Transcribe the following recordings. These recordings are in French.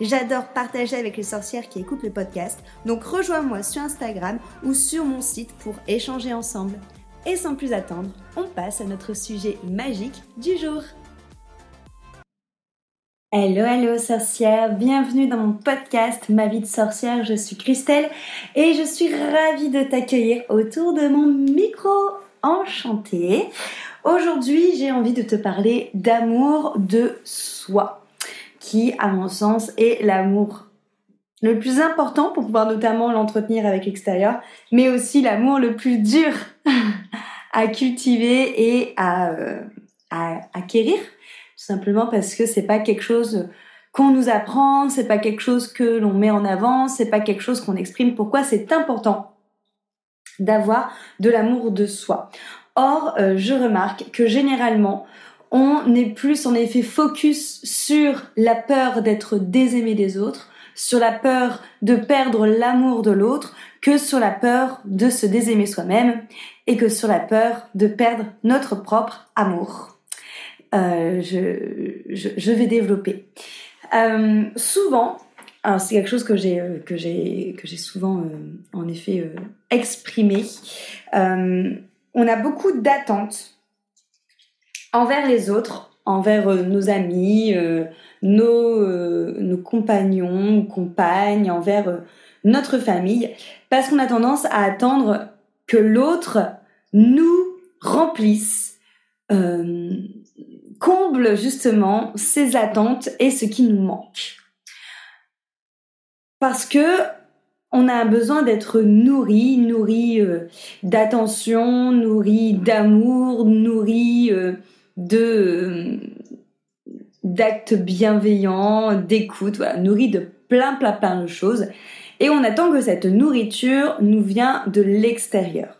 J'adore partager avec les sorcières qui écoutent le podcast, donc rejoins-moi sur Instagram ou sur mon site pour échanger ensemble. Et sans plus attendre, on passe à notre sujet magique du jour. Hello, hello sorcières, bienvenue dans mon podcast Ma vie de sorcière, je suis Christelle et je suis ravie de t'accueillir autour de mon micro enchanté. Aujourd'hui j'ai envie de te parler d'amour de soi qui, à mon sens, est l'amour le plus important pour pouvoir notamment l'entretenir avec l'extérieur, mais aussi l'amour le plus dur à cultiver et à, euh, à acquérir, tout simplement parce que c'est pas quelque chose qu'on nous apprend, c'est pas quelque chose que l'on met en avant, c'est pas quelque chose qu'on exprime. Pourquoi c'est important d'avoir de l'amour de soi? Or, euh, je remarque que généralement, on est plus en effet focus sur la peur d'être désaimé des autres, sur la peur de perdre l'amour de l'autre, que sur la peur de se désaimer soi-même et que sur la peur de perdre notre propre amour. Euh, je, vais développer. Euh, souvent, c'est quelque chose que j'ai euh, que j'ai souvent en effet exprimé. on a beaucoup d'attentes envers les autres, envers euh, nos amis, euh, nos, euh, nos compagnons ou compagnes, envers notre famille, parce qu'on a tendance à attendre que l'autre nous remplisse, comble justement ses attentes et ce qui nous manque. Parce que on a besoin d'être nourri, nourri d'attention, nourri d'amour, nourri de d'actes bienveillants, d'écoute, voilà, nourri de plein plein plein de choses. Et on attend que cette nourriture nous vient de l'extérieur.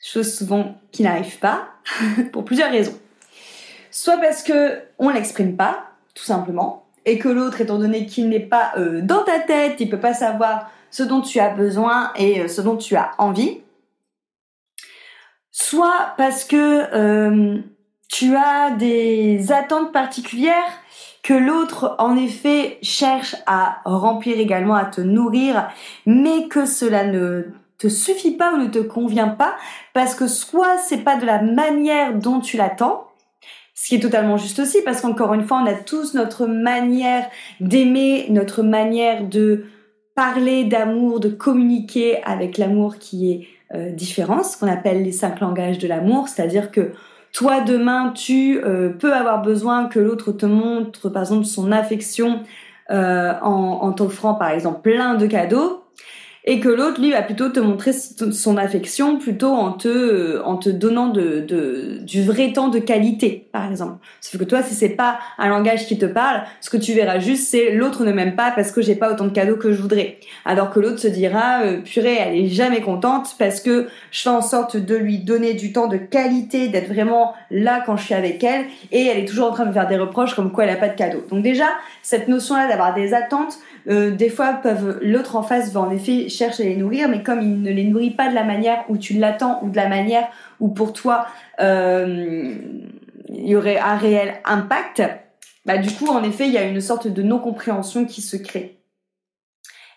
Chose souvent qui n'arrive pas, pour plusieurs raisons. Soit parce que on l'exprime pas, tout simplement, et que l'autre, étant donné qu'il n'est pas euh, dans ta tête, il peut pas savoir ce dont tu as besoin et euh, ce dont tu as envie soit parce que euh, tu as des attentes particulières que l'autre en effet cherche à remplir également, à te nourrir, mais que cela ne te suffit pas ou ne te convient pas parce que soit c'est pas de la manière dont tu l'attends, ce qui est totalement juste aussi parce qu'encore une fois on a tous notre manière d'aimer, notre manière de parler d'amour, de communiquer avec l'amour qui est euh, différence, qu'on appelle les cinq langages de l'amour, c'est-à-dire que toi demain tu euh, peux avoir besoin que l'autre te montre par exemple son affection euh, en, en t'offrant par exemple plein de cadeaux et que l'autre lui va plutôt te montrer son affection plutôt en te en te donnant de, de du vrai temps de qualité par exemple. Sauf que toi si c'est pas un langage qui te parle ce que tu verras juste c'est l'autre ne m'aime pas parce que j'ai pas autant de cadeaux que je voudrais. Alors que l'autre se dira euh, purée elle est jamais contente parce que je fais en sorte de lui donner du temps de qualité d'être vraiment là quand je suis avec elle et elle est toujours en train de me faire des reproches comme quoi elle a pas de cadeaux. Donc déjà cette notion là d'avoir des attentes euh, des fois peuvent l'autre en face va en effet chercher à les nourrir, mais comme il ne les nourrit pas de la manière où tu l'attends ou de la manière où pour toi euh, il y aurait un réel impact, bah du coup en effet il y a une sorte de non compréhension qui se crée.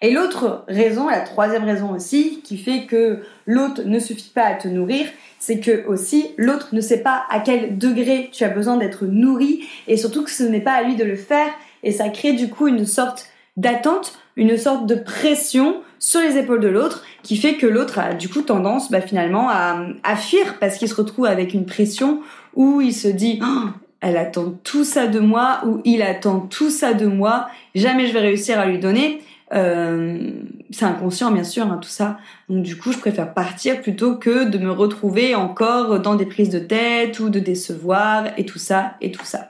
Et l'autre raison, la troisième raison aussi, qui fait que l'autre ne suffit pas à te nourrir, c'est que aussi l'autre ne sait pas à quel degré tu as besoin d'être nourri et surtout que ce n'est pas à lui de le faire et ça crée du coup une sorte d'attente, une sorte de pression sur les épaules de l'autre qui fait que l'autre a du coup tendance bah, finalement à, à fuir parce qu'il se retrouve avec une pression où il se dit oh, elle attend tout ça de moi ou il attend tout ça de moi, jamais je vais réussir à lui donner. Euh, c'est inconscient bien sûr hein, tout ça. Donc du coup je préfère partir plutôt que de me retrouver encore dans des prises de tête ou de décevoir et tout ça et tout ça.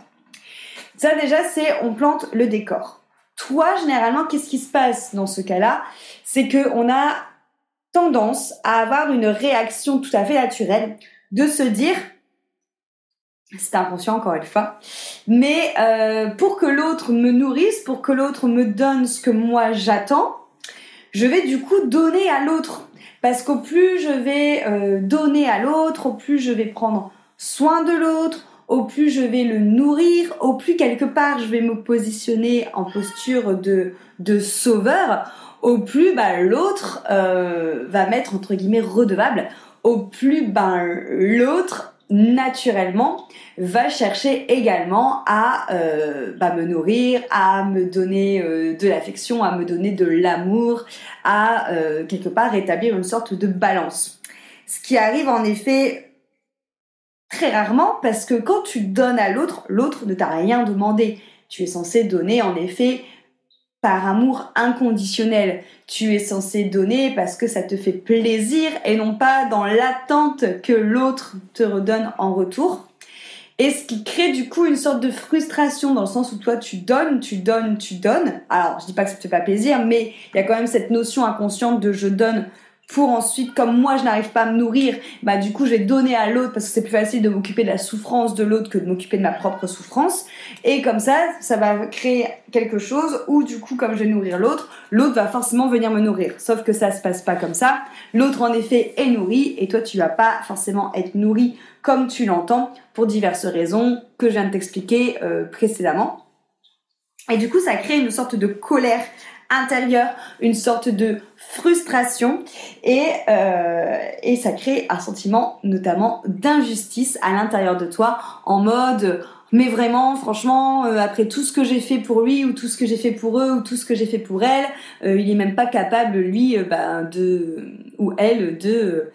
Ça déjà c'est on plante le décor. Toi généralement qu'est-ce qui se passe dans ce cas-là? C'est que on a tendance à avoir une réaction tout à fait naturelle de se dire c'est inconscient encore une fois. Mais euh, pour que l'autre me nourrisse, pour que l'autre me donne ce que moi j'attends, je vais du coup donner à l'autre. Parce qu'au plus je vais euh, donner à l'autre, au plus je vais prendre soin de l'autre, au plus je vais le nourrir, au plus quelque part je vais me positionner en posture de, sauveur, au plus bah, l'autre euh, va m'être entre guillemets redevable, au plus ben l'autre naturellement va chercher également à euh, bah, me nourrir, à me donner euh, de l'affection, à me donner de l'amour, à quelque part rétablir une sorte de balance. Ce qui arrive en effet très rarement parce que quand tu donnes à l'autre, l'autre ne t'a rien demandé. Tu es censé donner en effet par amour inconditionnel. Tu es censé donner parce que ça te fait plaisir et non pas dans l'attente que l'autre te redonne en retour. Et ce qui crée du coup une sorte de frustration dans le sens où toi tu donnes, tu donnes, tu donnes. Alors je dis pas que ça te fait pas plaisir, mais il y a quand même cette notion inconsciente de je donne pour ensuite, comme moi je n'arrive pas à me nourrir, bah du coup je vais donner à l'autre parce que c'est plus facile de m'occuper de la souffrance de l'autre que de m'occuper de ma propre souffrance. Et comme ça, ça va créer quelque chose où du coup comme je vais nourrir l'autre, l'autre va forcément venir me nourrir. Sauf que ça se passe pas comme ça. L'autre en effet est nourri et toi tu vas pas forcément être nourri comme tu l'entends pour diverses raisons que je viens de t'expliquer euh, précédemment. Et du coup, ça crée une sorte de colère intérieure, une sorte de frustration et, euh, et ça crée un sentiment notamment d'injustice à l'intérieur de toi en mode mais vraiment franchement euh, après tout ce que j'ai fait pour lui ou tout ce que j'ai fait pour eux ou tout ce que j'ai fait pour elle euh, il est même pas capable lui bah, de ou elle de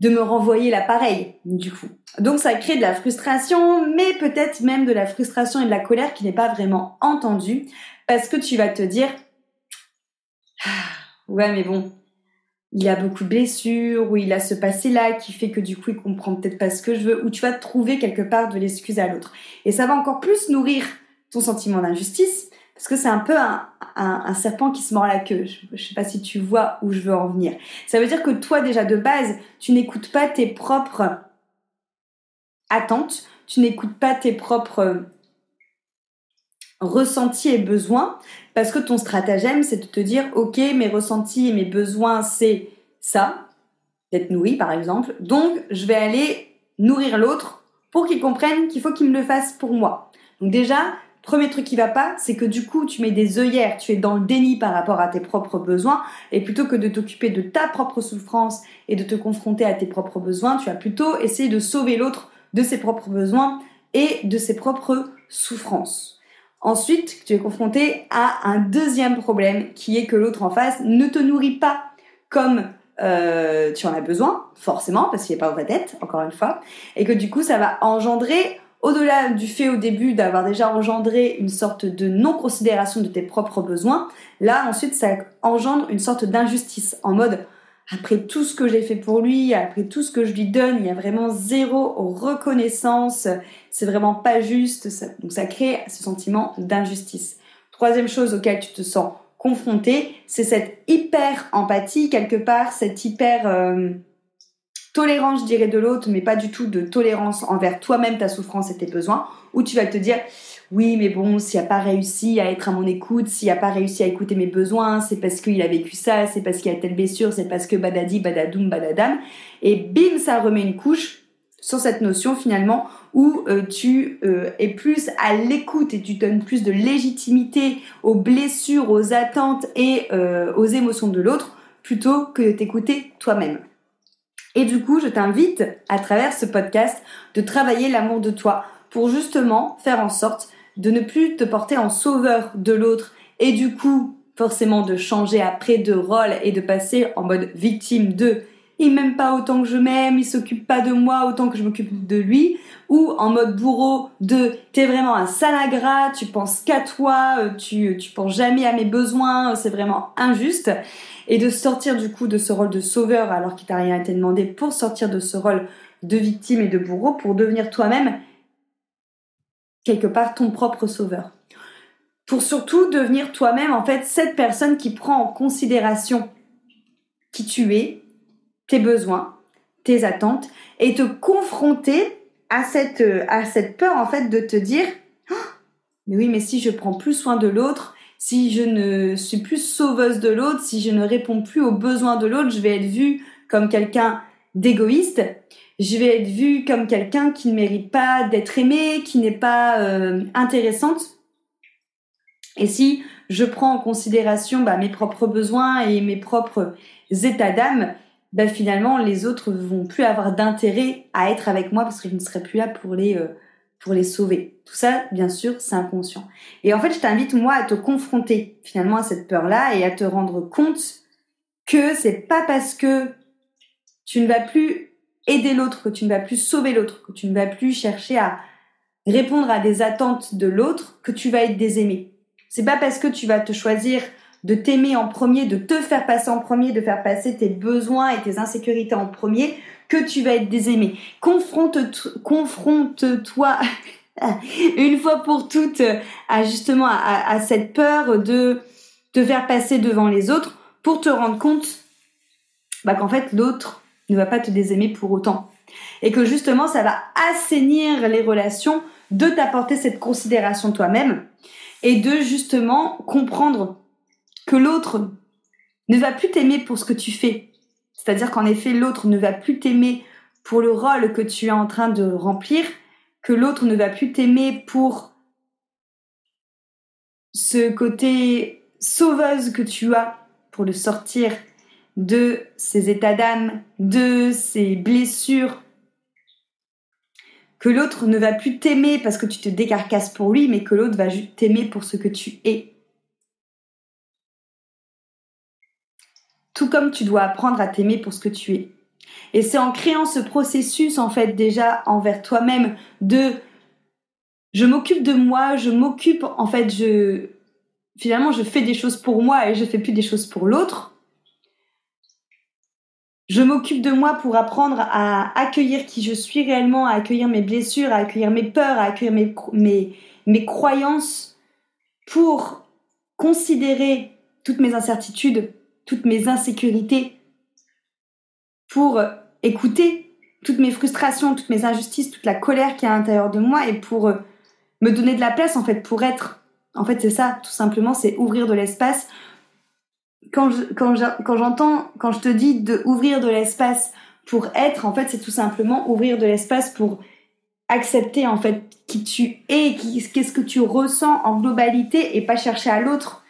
de me renvoyer l'appareil du coup. Donc ça crée de la frustration mais peut-être même de la frustration et de la colère qui n'est pas vraiment entendue parce que tu vas te dire ouais, mais bon, il a beaucoup de blessures, ou il a ce passé-là qui fait que du coup il comprend peut-être pas ce que je veux, ou tu vas trouver quelque part de l'excuse à l'autre. Et ça va encore plus nourrir ton sentiment d'injustice, parce que c'est un peu un, serpent qui se mord la queue. Je, je sais pas si tu vois où je veux en venir. Ça veut dire que toi déjà de base, tu n'écoutes pas tes propres attentes, tu n'écoutes pas tes propres ressentis et besoins, parce que ton stratagème, c'est de te dire, ok, mes ressentis et mes besoins, c'est ça, d'être nourri par exemple, donc je vais aller nourrir l'autre pour qu'il comprenne qu'il faut qu'il me le fasse pour moi. Donc déjà, premier truc qui va pas, c'est que du coup, tu mets des œillères, tu es dans le déni par rapport à tes propres besoins, et plutôt que de t'occuper de ta propre souffrance et de te confronter à tes propres besoins, tu vas plutôt essayer de sauver l'autre de ses propres besoins et de ses propres souffrances. Ensuite, tu es confronté à un deuxième problème qui est que l'autre en face ne te nourrit pas comme euh, tu en as besoin, forcément, parce qu'il n'est pas au tête, encore une fois, et que du coup, ça va engendrer, au-delà du fait au début d'avoir déjà engendré une sorte de non-considération de tes propres besoins, là, ensuite, ça engendre une sorte d'injustice, en mode, après tout ce que j'ai fait pour lui, après tout ce que je lui donne, il y a vraiment zéro reconnaissance, c'est vraiment pas juste, donc ça crée ce sentiment d'injustice. Troisième chose auquel tu te sens confronté, c'est cette hyper empathie quelque part, cette hyper euh, tolérance, je dirais, de l'autre, mais pas du tout de tolérance envers toi-même, ta souffrance et tes besoins, où tu vas te dire, oui, mais bon, s'il n'a pas réussi à être à mon écoute, s'il n'a pas réussi à écouter mes besoins, c'est parce qu'il a vécu ça, c'est parce qu'il a telle blessure, c'est parce que badadi, badadoum, badadam. Et bim, ça remet une couche sur cette notion finalement où euh, tu euh, es plus à l'écoute et tu donnes plus de légitimité aux blessures, aux attentes et euh, aux émotions de l'autre plutôt que de t'écouter toi-même. Et du coup, je t'invite à travers ce podcast de travailler l'amour de toi pour justement faire en sorte de ne plus te porter en sauveur de l'autre et du coup, forcément de changer après de rôle et de passer en mode victime de. Il m'aime pas autant que je m'aime, il s'occupe pas de moi autant que je m'occupe de lui, ou en mode bourreau de t'es vraiment un salagrat, tu penses qu'à toi, euh, tu, tu penses jamais à mes besoins, c'est vraiment injuste, et de sortir du coup de ce rôle de sauveur alors qu'il t'a rien été demandé pour sortir de ce rôle de victime et de bourreau pour devenir toi-même quelque part ton propre sauveur. Pour surtout devenir toi-même en fait cette personne qui prend en considération qui tu es, tes besoins, tes attentes et te confronter à cette, euh, peur en fait de te dire oh, mais oui mais si je prends plus soin de l'autre, si je ne suis plus sauveuse de l'autre, si je ne réponds plus aux besoins de l'autre, je vais être vue comme quelqu'un d'égoïste, je vais être vue comme quelqu'un qui ne mérite pas d'être aimé, qui n'est pas euh, intéressante. Et si je prends en considération bah, mes propres besoins et mes propres états d'âme, ben finalement les autres vont plus avoir d'intérêt à être avec moi parce que je ne serai plus là pour les euh, pour les sauver. Tout ça, bien sûr, c'est inconscient. Et en fait, je t'invite moi à te confronter finalement à cette peur-là et à te rendre compte que c'est pas parce que tu ne vas plus aider l'autre, que tu ne vas plus sauver l'autre, que tu ne vas plus chercher à répondre à des attentes de l'autre que tu vas être désaimé. C'est pas parce que tu vas te choisir de t'aimer en premier, de te faire passer en premier, de faire passer tes besoins et tes insécurités en premier, que tu vas être désaimé. Confronte, confronte-toi une fois pour toutes à justement à, cette peur de te faire passer devant les autres pour te rendre compte bah, qu'en fait l'autre ne va pas te désaimer pour autant et que justement ça va assainir les relations de t'apporter cette considération toi-même et de justement comprendre que l'autre ne va plus t'aimer pour ce que tu fais. C'est-à-dire qu'en effet, l'autre ne va plus t'aimer pour le rôle que tu es en train de remplir, que l'autre ne va plus t'aimer pour ce côté sauveuse que tu as pour le sortir de ses états d'âme, de ses blessures, que l'autre ne va plus t'aimer parce que tu te décarcasses pour lui, mais que l'autre va t'aimer pour ce que tu es. tout comme tu dois apprendre à t'aimer pour ce que tu es. Et c'est en créant ce processus, en fait, déjà envers toi-même de je m'occupe de moi, je m'occupe, en fait, je, finalement, je fais des choses pour moi et je fais plus des choses pour l'autre. Je m'occupe de moi pour apprendre à accueillir qui je suis réellement, à accueillir mes blessures, à accueillir mes peurs, à accueillir mes, mes, mes croyances, pour considérer toutes mes incertitudes, toutes mes insécurités, pour écouter toutes mes frustrations, toutes mes injustices, toute la colère qui est à l'intérieur de moi et pour me donner de la place en fait pour être. En fait, c'est ça, tout simplement, c'est ouvrir de l'espace. Quand j'entends, quand je te dis de ouvrir de l'espace pour être, en fait, c'est tout simplement ouvrir de l'espace pour accepter en fait qui tu es, qu'est-ce que tu ressens en globalité et pas chercher à l'autre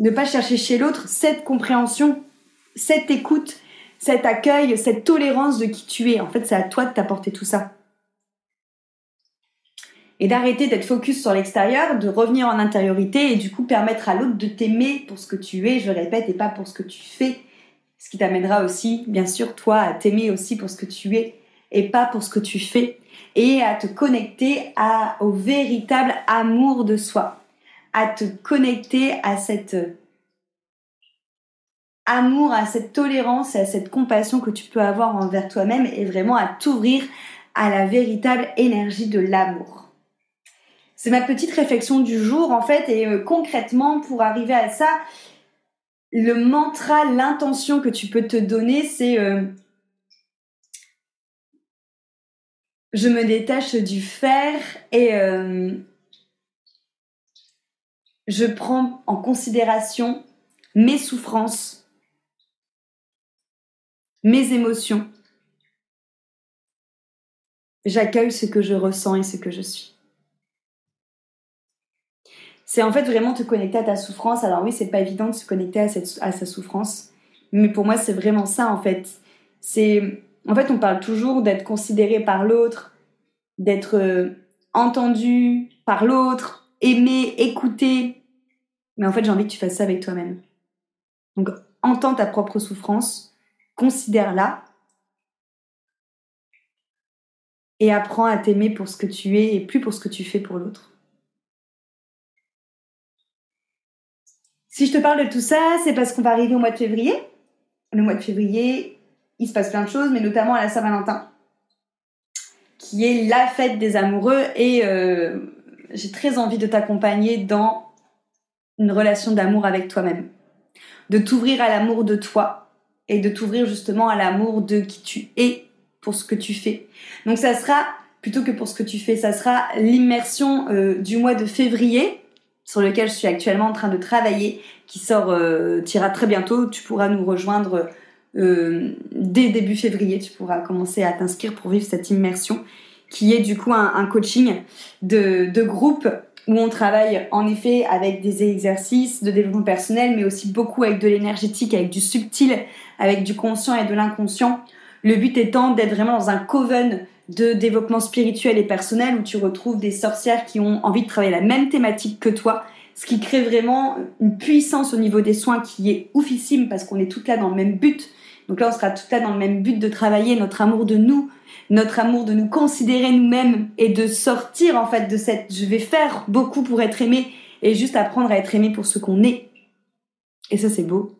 ne pas chercher chez l'autre cette compréhension, cette écoute, cet accueil, cette tolérance de qui tu es. En fait, c'est à toi de t'apporter tout ça. Et d'arrêter d'être focus sur l'extérieur, de revenir en intériorité et du coup permettre à l'autre de t'aimer pour ce que tu es, je répète, et pas pour ce que tu fais. Ce qui t'amènera aussi, bien sûr, toi, à t'aimer aussi pour ce que tu es et pas pour ce que tu fais. Et à te connecter à, au véritable amour de soi à te connecter à cet amour, à cette tolérance et à cette compassion que tu peux avoir envers toi-même et vraiment à t'ouvrir à la véritable énergie de l'amour. C'est ma petite réflexion du jour en fait et euh, concrètement pour arriver à ça, le mantra, l'intention que tu peux te donner c'est euh, je me détache du faire et je prends en considération mes souffrances, mes émotions. J'accueille ce que je ressens et ce que je suis. C'est en fait vraiment te connecter à ta souffrance. Alors oui, c'est pas évident de se connecter à, cette, sa souffrance, mais pour moi, c'est vraiment ça en fait. C'est en fait, on parle toujours d'être considéré par l'autre, d'être euh, entendu par l'autre, aimé, écouté, Mais en fait, j'ai envie que tu fasses ça avec toi-même. Donc, entends ta propre souffrance, considère-la et apprends à t'aimer pour ce que tu es et plus pour ce que tu fais pour l'autre. Si je te parle de tout ça, c'est parce qu'on va arriver au mois de février. Le mois de février, il se passe plein de choses, mais notamment à la Saint-Valentin, qui est la fête des amoureux. Et euh, j'ai très envie de t'accompagner dans une relation d'amour avec toi-même. De t'ouvrir à l'amour de toi et de t'ouvrir justement à l'amour de qui tu es pour ce que tu fais. Donc ça sera, plutôt que pour ce que tu fais, ça sera l'immersion euh, du mois de février sur lequel je suis actuellement en train de travailler, qui sort, euh, très bientôt. Tu pourras nous rejoindre euh, dès début février. Tu pourras commencer à t'inscrire pour vivre cette immersion, qui est du coup un, coaching de, de groupe où on travaille en effet avec des exercices de développement personnel, mais aussi beaucoup avec de l'énergétique, avec du subtil, avec du conscient et de l'inconscient. Le but étant d'être vraiment dans un coven de développement spirituel et personnel où tu retrouves des sorcières qui ont envie de travailler la même thématique que toi, ce qui crée vraiment une puissance au niveau des soins qui est oufissime parce qu'on est toutes là dans le même but. Donc là, on sera toutes là dans le même but de travailler notre amour de nous, notre amour de nous considérer nous-mêmes et de sortir en fait de cette je vais faire beaucoup pour être aimé et juste apprendre à être aimé pour ce qu'on est. Et ça, c'est beau.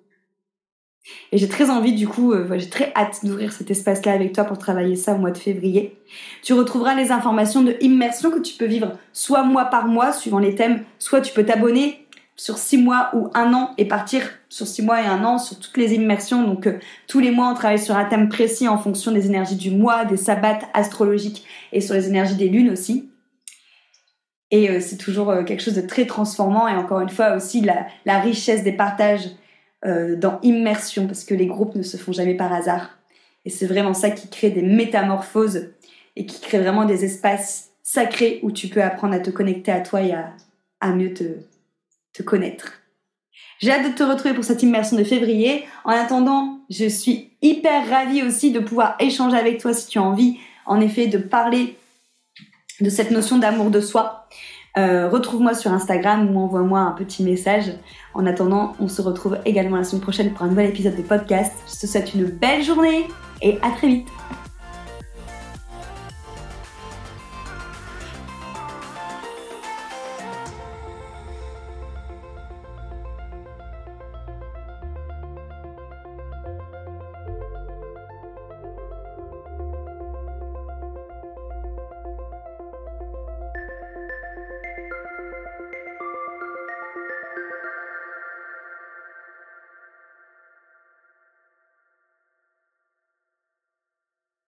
Et j'ai très envie, du coup, euh, j'ai très hâte d'ouvrir cet espace-là avec toi pour travailler ça au mois de février. Tu retrouveras les informations de immersion que tu peux vivre soit mois par mois, suivant les thèmes, soit tu peux t'abonner sur six mois ou un an et partir sur six mois et un an sur toutes les immersions. Donc, euh, tous les mois, on travaille sur un thème précis en fonction des énergies du mois, des sabbats astrologiques et sur les énergies des lunes aussi. Et euh, c'est toujours quelque chose de très transformant et encore une fois aussi la, la richesse des partages euh, dans immersion, parce que les groupes ne se font jamais par hasard. Et c'est vraiment ça qui crée des métamorphoses et qui crée vraiment des espaces sacrés où tu peux apprendre à te connecter à toi et à, à mieux te, te connaître. J'ai hâte de te retrouver pour cette immersion de février. En attendant, je suis hyper ravie aussi de pouvoir échanger avec toi si tu as envie, en effet, de parler de cette notion d'amour de soi. Euh, retrouve-moi sur Instagram ou envoie-moi un petit message. En attendant, on se retrouve également la semaine prochaine pour un nouvel épisode de podcast. Je te souhaite une belle journée et à très vite.